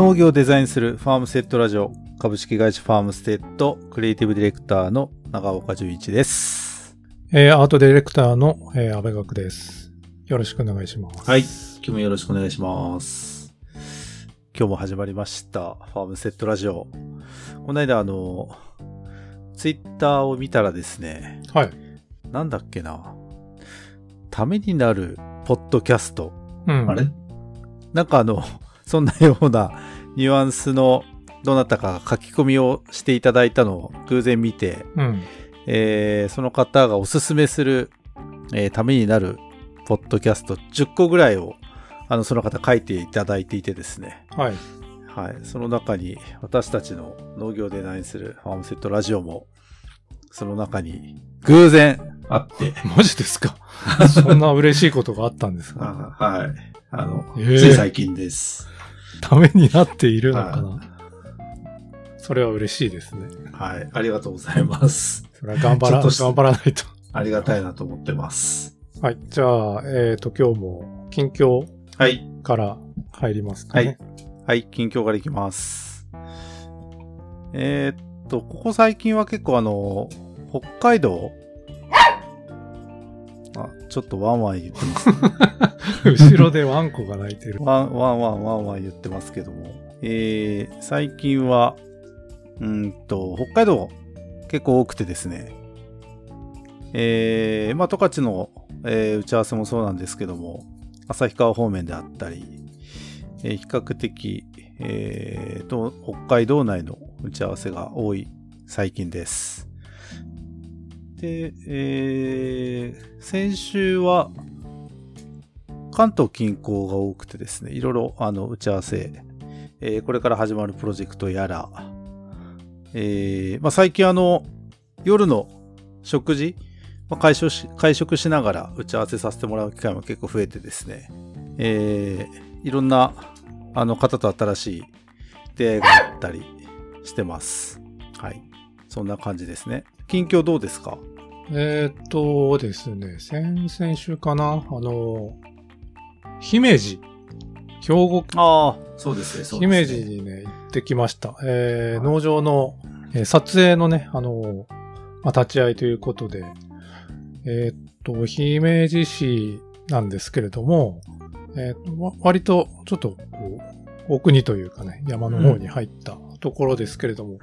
農業をデザインするファームステッドラジオ株式会社ファームステッドクリエイティブディレクターの長岡純一です。えー、アートディレクターの、えー、安倍学です。よろしくお願いします。はい。今日もよろしくお願いします。今日も始まりました。ファームステッドラジオ。この間あの、ツイッターを見たらですね、はい。なんだっけな。ためになるポッドキャスト。うん。あれ？なんかあの、そんなようなニュアンスのどなたかが書き込みをしていただいたのを偶然見て、うん。えーその方がおすすめする、えーためになるポッドキャスト10個ぐらいをあのその方書いていただいていてですね、はい。はい、その中に私たちの農業でデザインするファームセットラジオもその中に偶然あって、マジですか？そんな嬉しいことがあったんですか？あはい、あの、えー。つい最近です。ためになっているのかはなそれは嬉しいですね。はい、ありがとうございます。それは頑張ら、頑張らないと。ありがたいなと思ってます。はい。じゃあ、えっ、と、今日も近況はい、から入りますかね。はい、近況からいきます。えーっと、ここ最近は結構あの、北海道あ、ちょっとワンワン言ってます、ね。後ろでワンコが鳴いてる。ワンワンワンワンワン言ってますけども。えー、最近は、うーんと、北海道結構多くてですね。えー、まあ、十勝の、えー打ち合わせもそうなんですけども、旭川方面であったり、えー比較的、えーと、北海道内の打ち合わせが多い最近です。で、えー先週は、関東近郊が多くてですね、いろいろあの打ち合わせ、えーこれから始まるプロジェクトやら、えーまあ、最近あの、夜の食事、まあ、会食し会食しながら打ち合わせさせてもらう機会も結構増えてですね、えーいろんなあの方と新しい出会いがあったりしてます。はい。そんな感じですね。近況どうですか？えっとですね、先々週かな？あの、姫路、兵庫ああ、そうですね、そう姫ですね。路にね、行ってきました。えー農場の、えー撮影のね、あの、まあ、立ち会いということで、えーっと、姫路市なんですけれども、えーっとわ割とちょっとこう、奥にというかね、山の方に入ったところですけれども、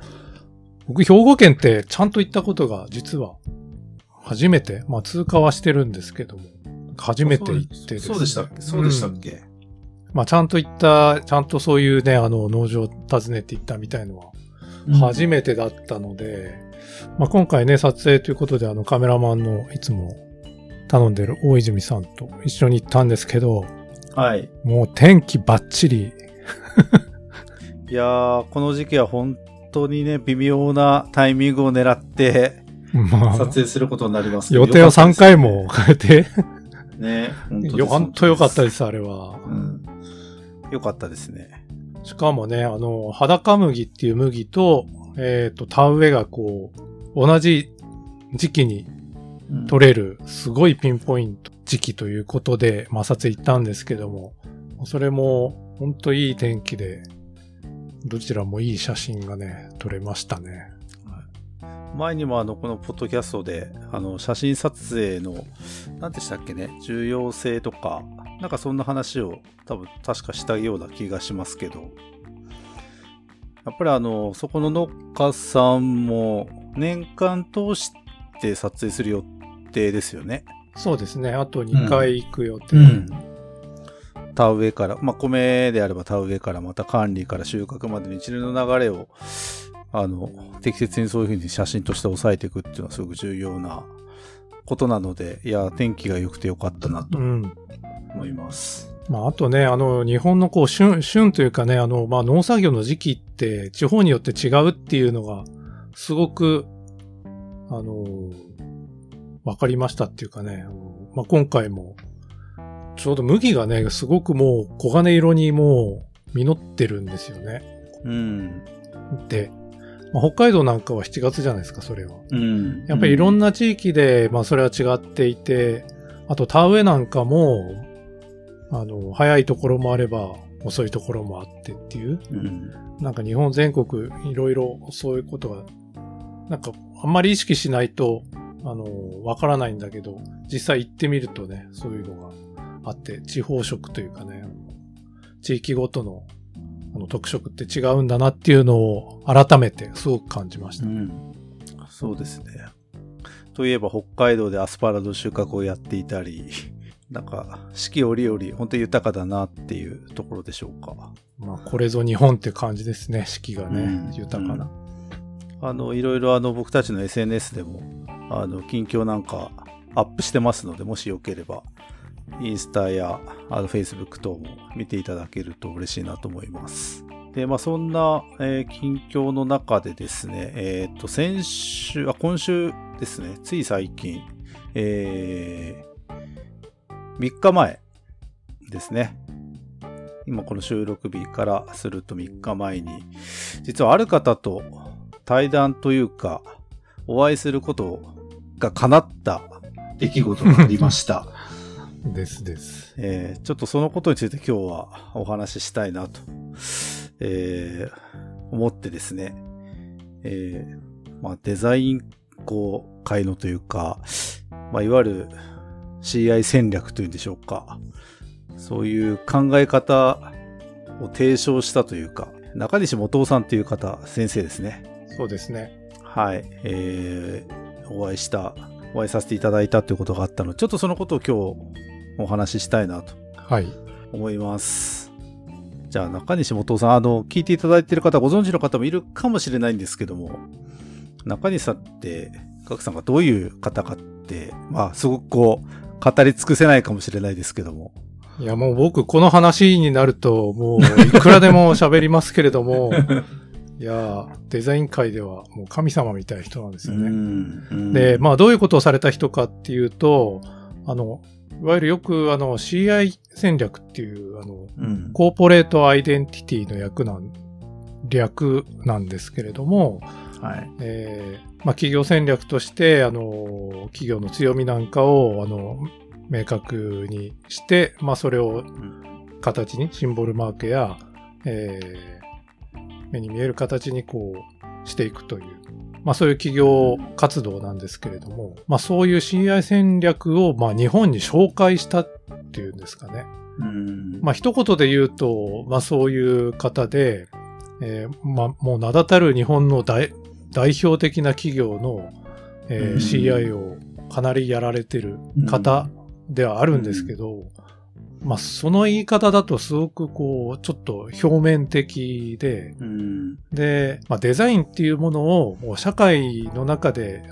僕、兵庫県ってちゃんと行ったことが実は初めて、まあ通過はしてるんですけども、初めて行ってですね。そうでしたっけ？そうでしたっけ、まあ、ちゃんと行った、ちゃんとそういうね、あの、農場を訪ねて行ったみたいのは、初めてだったので、まあ、今回ね、撮影ということで、あの、カメラマンのいつも頼んでる大泉さんと一緒に行ったんですけど、はい。もう天気バッチリ。いやー、この時期は本当にね、微妙なタイミングを狙ってまあ、撮影することになりますけど予定を3回も変えて、ね、本当よ、かったす。です、あれは。うん。よかったですね。しかもね、あの、裸麦っていう麦と、えっ、と、田植えがこう、同じ時期にうん取れる、すごいピンポイント時期ということで、まあ、撮影行ったんですけども、それも、ほんといい天気で、どちらもいい写真がね、撮れましたね。前にもあの、このポッドキャストで、あの、写真撮影の、何でしたっけね、重要性とか、なんかそんな話を多分確かしたような気がしますけど、やっぱりあの、そこの農家さんも年間通して撮影する予定ですよね。そうですね。あと2回行く予定。田植えから、まあ、米であれば田植えからまた管理から収穫までの一連の流れを、あの、適切にそういうふうに写真として押さえていくっていうのはすごく重要なことなので、いや、天気が良くてよかったなとうん。思います。まあ、あとね、あの、日本のこう、旬、旬というかね、あの、まあ、農作業の時期って、地方によって違うっていうのが、すごく、あの、わかりましたっていうかね、まあ、今回も、ちょうど麦がね、すごくもう黄金色にもう実ってるんですよね。うん。で、まあ、北海道なんかは7月じゃないですか、それは。うん。やっぱりいろなんな地域で、まあそれは違っていて、あと田植えなんかも、あの、早いところもあれば、遅いところもあってっていう、うん。なんか日本全国いろいろそういうことが、なんかあんまり意識しないと、あの、わからないんだけど、実際行ってみるとね、そういうのがあって、地方色というかね、地域ごとのあの特色って違うんだなっていうのを改めてすごく感じました。うん。そうですね。といえば北海道でアスパラの収穫をやっていたり、なんか四季折々本当に豊かだなっていうところでしょうか。まあ、これぞ日本って感じですね、四季がね、うん豊かな。あの、いろいろあの僕たちの SNS でも、あの、近況なんかアップしてますので、もしよければ、インスタやあの Facebook 等も見ていただけると嬉しいなと思います。で、まあそんな、えー近況の中でですね、えっ、と、先週、あ、今週ですね、つい最近、えー、3日前ですね。今この収録日からすると3日前に、実はある方と対談というか、お会いすることが叶った出来事がありました。ですです。えーちょっとそのことについて今日はお話ししたいなと、えー思ってですね、えーまあ、デザインこう会のというか、まあ、いわゆる CI 戦略というんでしょうか。そういう考え方を提唱したというか、中西元夫さんという方、先生ですね。そうですね。はい、えー、お会いした、お会いさせていただいたということがあったので、ちょっとそのことを今日お話ししたいなとはい。思います。じゃあ中西元夫さん、あの、聞いていただいている方、ご存知の方もいるかもしれないんですけども、中西さんって、ガクさんがどういう方かって、まあ、すごくこう、語り尽くせないかもしれないですけども、いや、もう僕、この話になると、もう、いくらでも喋りますけれども、いや、デザイン界ではもう神様みたいな人なんですよね。んで、まあ、どういうことをされた人かっていうと、あの、いわゆるよく、あの、CI 戦略っていう、あの、うん、コーポレートアイデンティティの役なん、略なんですけれども、はい。えーまあ、企業戦略として、あの、企業の強みなんかを、あの、明確にして、まあ、それをん形に、シンボルマークや、えー目に見える形にこう、していくという、まあ、そういう企業活動なんですけれども、まあ、そういう CI 戦略を、まあ、日本に紹介したっていうんですかね。うん。まあ、一言で言うと、まあ、そういう方で、えーまあ、もう名だたる日本の代代表的な企業の、えーうん。CI をかなりやられてる方ではあるんですけど、まあ、その言い方だとすごくこう、ちょっと表面的で、うん。で、まあ、デザインっていうものを社会の中で、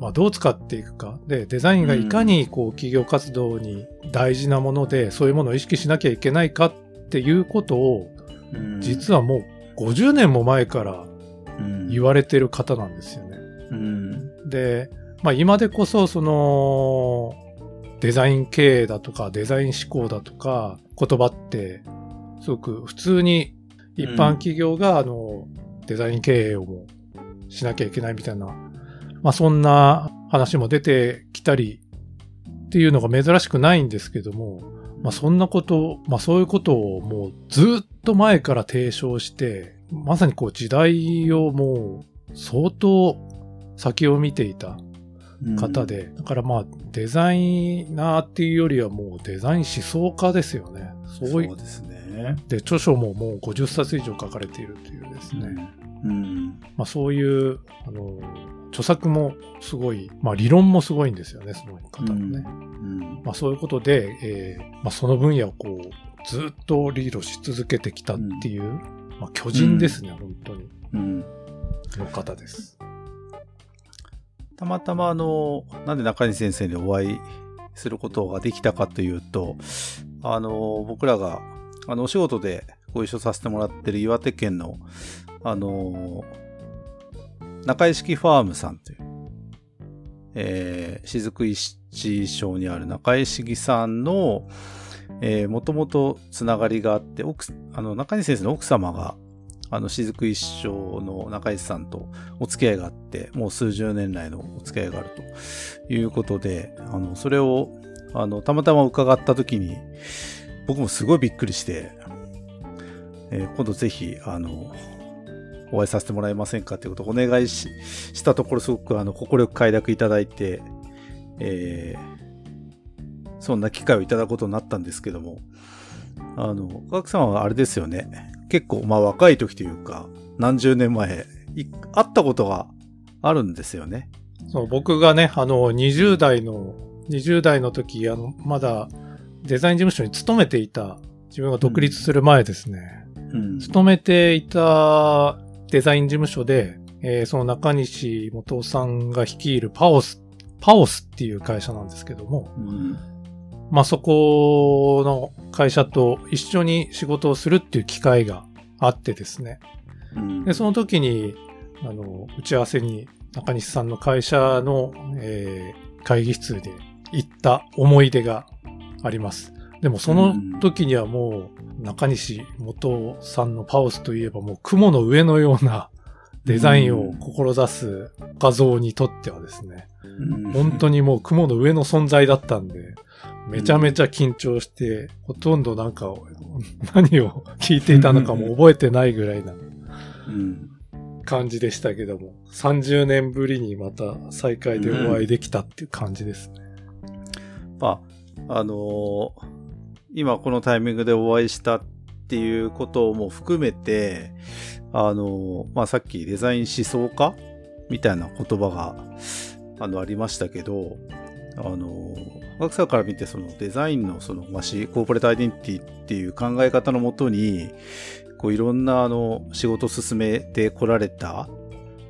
まあ、どう使っていくか。で、デザインがいかにこう企業活動に大事なもので、そういうものを意識しなきゃいけないかっていうことを、うん。実はもう50年も前から言われてる方なんですよね。うん。で、まあ今でこそそのデザイン経営だとかデザイン思考だとか言葉ってすごく普通に一般企業があのデザイン経営をもしなきゃいけないみたいな、まあそんな話も出てきたりっていうのが珍しくないんですけども、まあそんなこと、まあそういうことをもうずっと前から提唱して、まさにこう時代をもう相当先を見ていた方で、だからまあデザイナーっていうよりはもうデザイン思想家ですよね。そうそうですね。で、著書ももう50冊以上書かれているというですね。うんまあそういう、あの、著作もすごい、まあ理論もすごいんですよね、その方のね。うんまあそういうことで、えーまあその分野をこう、ずっとリードし続けてきたっていう、まあ巨人ですね、本当に。うんの方です。たまたまあの、なんで中西先生にお会いすることができたかというと、あの、僕らが、あの、お仕事でご一緒させてもらってる岩手県の、あの、中井式ファームさんという、えー、雫石町にある中井式さんの、えー、もともとつながりがあって、奥、あの、中西先生の奥様が、あの、雫石町の中石さんとお付き合いがあって、もう数十年来のお付き合いがあるということで、あの、それを、あの、たまたま伺った時に、僕もすごいびっくりして、えー今度ぜひ、あの、お会いさせてもらえませんかということをお願いししたところ、すごく、あの、快く快諾いただいて、えーそんな機会をいただくことになったんですけども、あの、ガクさんはあれですよね。結構、まあ若い時というか、何十年前、い会ったことがあるんですよね。そう、僕がね、あの、20代の、20代の時、あの、まだデザイン事務所に勤めていた、自分が独立する前ですね。うん。勤めていたデザイン事務所で、えーその中西元夫さんが率いるパオス、パオスっていう会社なんですけども、うん。まあそこの会社と一緒に仕事をするっていう機会があってですね。うんで、その時に、あの、打ち合わせに中西さんの会社の、えー会議室で行った思い出があります。でもその時にはもう中西元さんのパオスといえばもう雲の上のようなデザインを志す画像にとってはですね、うん本当にもう雲の上の存在だったんで、めちゃめちゃ緊張して、ほとんどなんか 何を聞いていたのかも覚えてないぐらいな感じでしたけども、30年ぶりにまた再会でお会いできたっていう感じですね。まあ、あのー今このタイミングでお会いしたっていうことも含めて、あのーまあ、さっきデザイン思想家みたいな言葉が、あの、ありましたけど、あの、学者から見てそのデザインのその、まあ、しコーポレートアイデンティティっていう考え方のもとに、こういろんなあの、仕事を進めてこられた、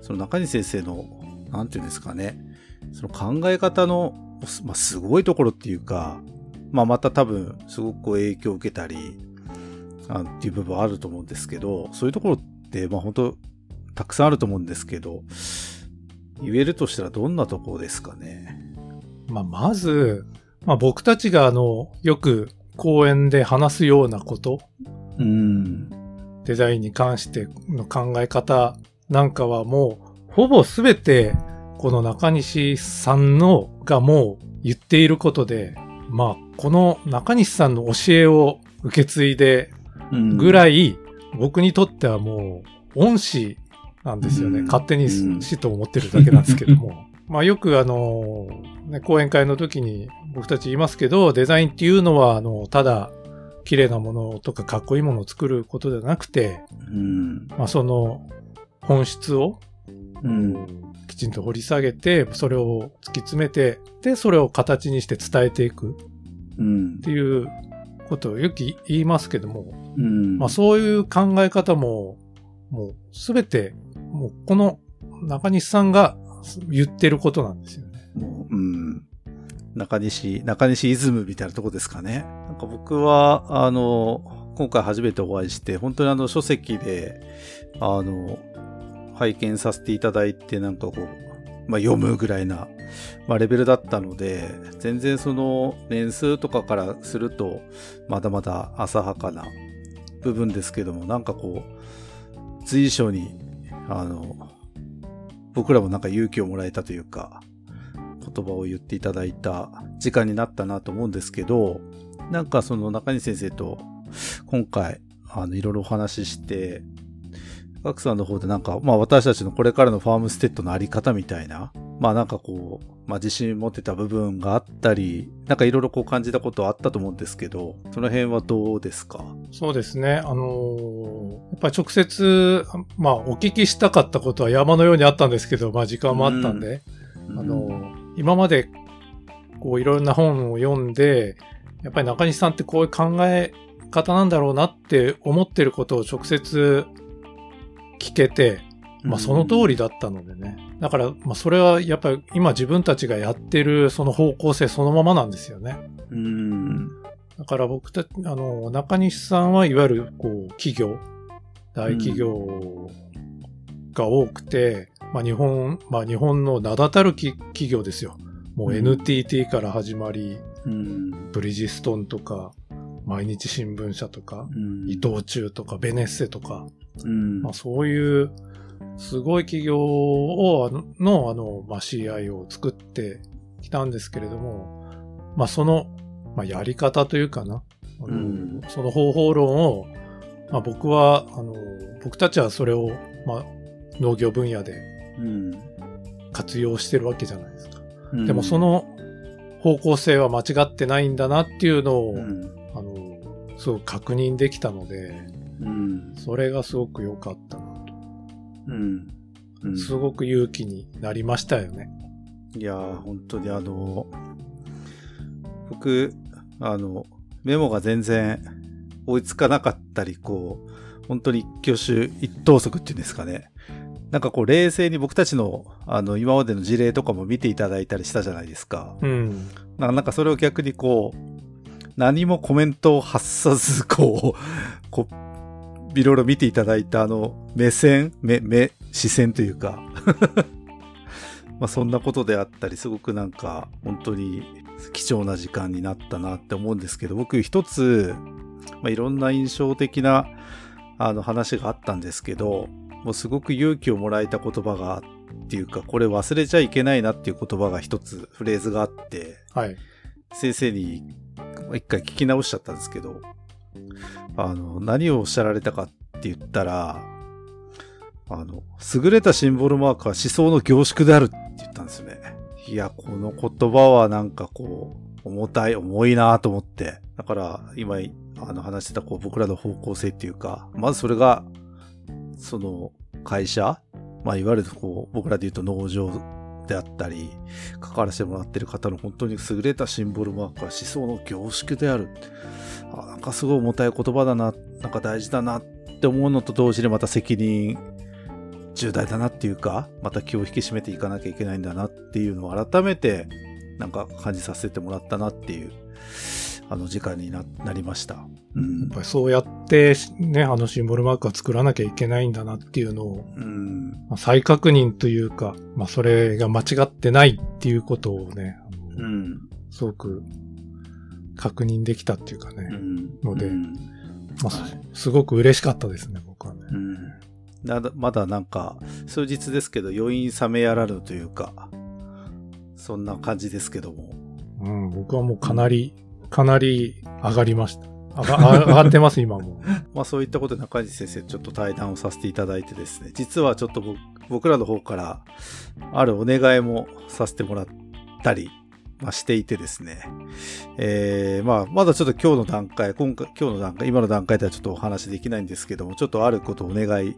その中西先生の、なんていうんですかね、その考え方の、まあ、すごいところっていうか、まあ、また多分、すごくこう影響を受けたり、あっていう部分はあると思うんですけど、そういうところって、まあ、本当たくさんあると思うんですけど、言えるとしたらどんなところですかね？まあ、まず、まあ、僕たちがあの、よく講演で話すようなこと、うん。デザインに関しての考え方なんかはもう、ほぼすべて、この中西さんのがもう言っていることで、まあ、この中西さんの教えを受け継いでぐい、らい、僕にとってはもう、恩師なんですよね。うん勝手にうん師と思ってるだけなんですけども。まあよくあの、ね、講演会の時に僕たち言いますけど、デザインっていうのは、あの、ただ、綺麗なものとかかっこいいものを作ることではなくて、うん。まあその本質をうん。きちんと掘り下げて、それを突き詰めて、で、それを形にして伝えていくうんっ。ていうことをよく言いますけども、うん。まあそういう考え方も、もうすべて、もうこの中西さんが言ってることなんですよね。もう、うん。中西、中西イズムみたいなとこですかね。なんか僕は、あの、今回初めてお会いして、本当にあの書籍で、あの、拝見させていただいて、なんかこう、まあ読むぐらいな、まあレベルだったので、全然その年数とかからすると、まだまだ浅はかな部分ですけども、なんかこう、随所に、あの、僕らもなんか勇気をもらえたというか、言葉を言っていただいた時間になったなと思うんですけど、なんかその中西先生と今回、あの、いろいろお話しして、ガクさんの方でなんか、まあ私たちのこれからのファームステッドのあり方みたいな、まあなんかこう、まあ自信持ってた部分があったり、なんかいろいろこう感じたことはあったと思うんですけど、その辺はどうですか？そうですね。あのーやっぱり直接、まあお聞きしたかったことは山のようにあったんですけど、まあ時間もあったんで、あのー今までこういろんな本を読んで、やっぱり中西さんってこういう考え方なんだろうなって思ってることを直接聞けて、まあその通りだったのでね。だから、まあそれはやっぱり今自分たちがやってるその方向性そのままなんですよね。うん。だから僕たち、あの、中西さんはいわゆるこう企業、大企業が多くて、まあ日本、まあ日本の名だたるき企業ですよ。もううん NTT から始まり、うん。ブリヂストンとか、毎日新聞社とか、うん伊藤忠とか、ベネッセとか、うん。まあそういうすごい企業を、あの、の、あの、まあ CI を作ってきたんですけれども、まあその、まあやり方というかな、うんその方法論を、まあ僕は、あの、僕たちはそれを、まあ、農業分野でうん。活用してるわけじゃないですか。うんでもそ、の方向性は間違ってないんだなっていうのを、うん。あの、すごく確認できたので、うん。それがすごく良かったなと。うん。うんすごく勇気になりましたよね。いやー、本当にあの、僕、あの、メモが全然追いつかなかったり、こう、本当に一挙手一投足っていうんですかね。なんかこう、冷静に僕たちの、あの、今までの事例とかも見ていただいたりしたじゃないですか。うん。ななんかそれを逆にこう、何もコメントを発さず、こう、こう、いろいろ見ていただいたあの、目線、目、目、視線というか、まあそんなことであったり、すごくなんか、本当に貴重な時間になったなって思うんですけど、僕一つ、まあいろんな印象的な、あの話があったんですけど、もうすごく勇気をもらえた言葉がっていうか、これ忘れちゃいけないなっていう言葉が一つフレーズがあって、はい。先生に一回聞き直しちゃったんですけど、あの、何をおっしゃられたかって言ったら、あの、優れたシンボルマークは思想の凝縮であるって言ったんですよね。いや、この言葉はなんかこう、重たい、重いなと思って。だから、今、あの話してたこう僕らの方向性っていうか、まずそれが、その会社、まあ、いわゆるこう、僕らで言うと農場であったり、関わらせてもらってる方の本当に優れたシンボルマークは思想の凝縮である。あなんかすごい重たい言葉だな、なんか大事だなって思うのと同時にまた責任重大だなっていうか、また気を引き締めていかなきゃいけないんだなっていうのを改めてなんか感じさせてもらったなっていう、あの時間にななりました。うんやっぱりそうやってね、あのシンボルマークは作らなきゃいけないんだなっていうのを、うん。まあ再確認というか、まあそれが間違ってないっていうことをね、うん。すごく確認できたっていうかね、うん。のでうんまあはいすすごく嬉しかったですね、僕はね。うんまだまだなんか、数日ですけど、余韻冷めやらぬというか、そんな感じですけども。うん、僕はもうかなり、かなり上がりました。上が 上がってます、今も。まあそういったことで中西先生ちょっと対談をさせていただいてですね、実はちょっと僕僕らの方からあるお願いもさせてもらったり、まあ、していてですね、えー、まあまだちょっと今日の段階、今回、今日の段階、今の段階ではちょっとお話できないんですけども、ちょっとあることをお願い、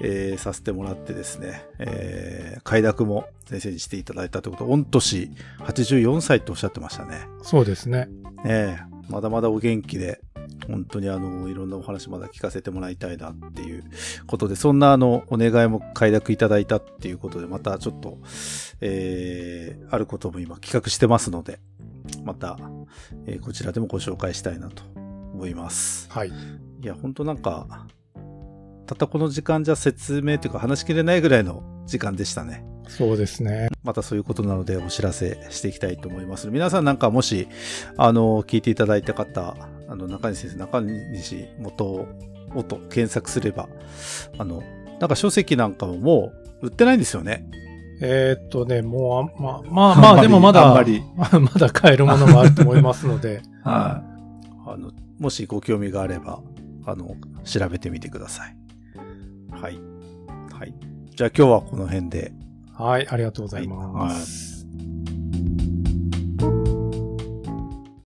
えーさせてもらってですね、えー、快諾も先生にしていただいたということ、御年84歳っておっしゃってましたね。そうですね。ええまだまだお元気で、本当にあの、いろんなお話まだ聞かせてもらいたいなっていうことで、そんなあの、お願いも快諾いただいたっていうことで、またちょっと、えー、あることも今企画してますので、また、えーこちらでもご紹介したいなと思います。はい。いや、本当なんか、たったこの時間じゃ説明というか話しきれないぐらいの時間でしたね。そうですね。またそういうことなのでお知らせしていきたいと思います。皆さんなんかもし、あの、聞いていただいた方、あの、中西先生、中西元をと検索すれば、あの、なんか書籍なんかももう売ってないんですよね。えーっとね、もうあん、まあ、まあ、まあ、でもまだ、あんまり まだ買えるものもあると思いますので、はい。あの、もしご興味があれば、あの、調べてみてください。はい。はい。じゃあ今日はこの辺で。はい、ありがとうございはます。